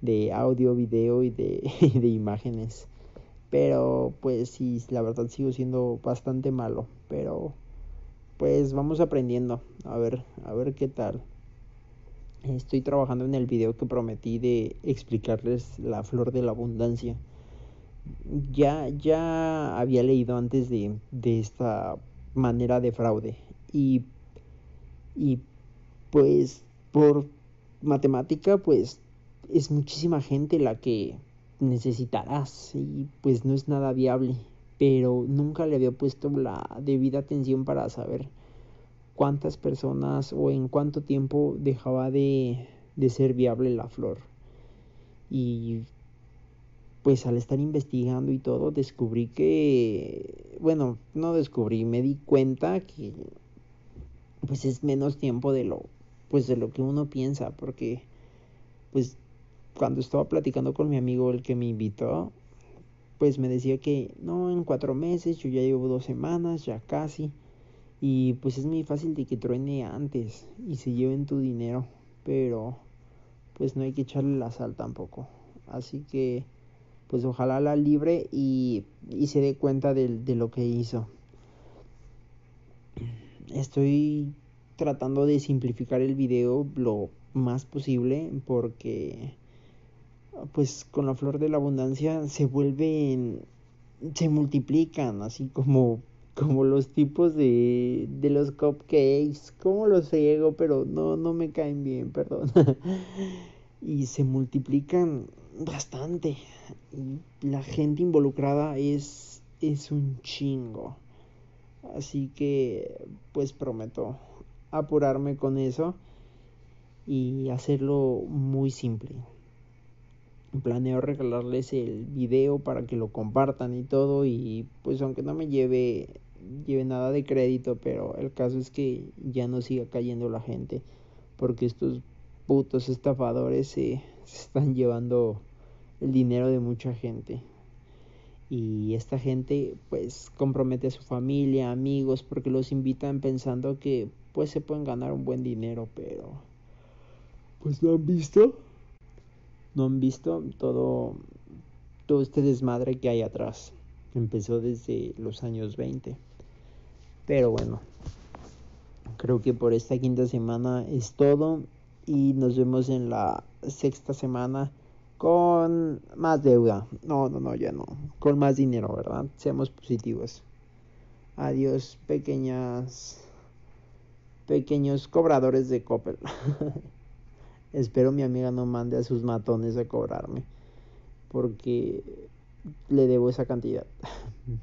[SPEAKER 1] de audio, video y de, de imágenes. Pero pues sí, la verdad sigo siendo bastante malo. Pero pues vamos aprendiendo. A ver, a ver qué tal. Estoy trabajando en el video que prometí de explicarles la flor de la abundancia. Ya, ya había leído antes de, de esta manera de fraude. Y, y pues por matemática, pues es muchísima gente la que necesitarás y pues no es nada viable, pero nunca le había puesto la debida atención para saber cuántas personas o en cuánto tiempo dejaba de, de ser viable la flor. Y pues al estar investigando y todo descubrí que, bueno, no descubrí, me di cuenta que pues es menos tiempo de lo, pues de lo que uno piensa, porque pues cuando estaba platicando con mi amigo, el que me invitó, pues me decía que no, en cuatro meses, yo ya llevo dos semanas, ya casi. Y pues es muy fácil de que truene antes y se lleven tu dinero, pero pues no hay que echarle la sal tampoco. Así que pues ojalá la libre y, y se dé cuenta de, de lo que hizo. Estoy tratando de simplificar el video lo más posible porque pues con la flor de la abundancia se vuelven, se multiplican, así como, como los tipos de, de los cupcakes, como los ciego, pero no, no me caen bien, perdón. y se multiplican bastante. La gente involucrada es, es un chingo. Así que pues prometo apurarme con eso y hacerlo muy simple planeo regalarles el video para que lo compartan y todo y pues aunque no me lleve lleve nada de crédito pero el caso es que ya no siga cayendo la gente porque estos putos estafadores se, están llevando el dinero de mucha gente y esta gente pues compromete a su familia amigos porque los invitan pensando que pues se pueden ganar un buen dinero pero pues lo han visto no han visto todo, todo este desmadre que hay atrás. Empezó desde los años 20. Pero bueno, creo que por esta quinta semana es todo y nos vemos en la sexta semana con más deuda. No, no, no, ya no. Con más dinero, ¿verdad? Seamos positivos. Adiós, pequeñas pequeños cobradores de Coppel. Espero mi amiga no mande a sus matones a cobrarme. Porque le debo esa cantidad.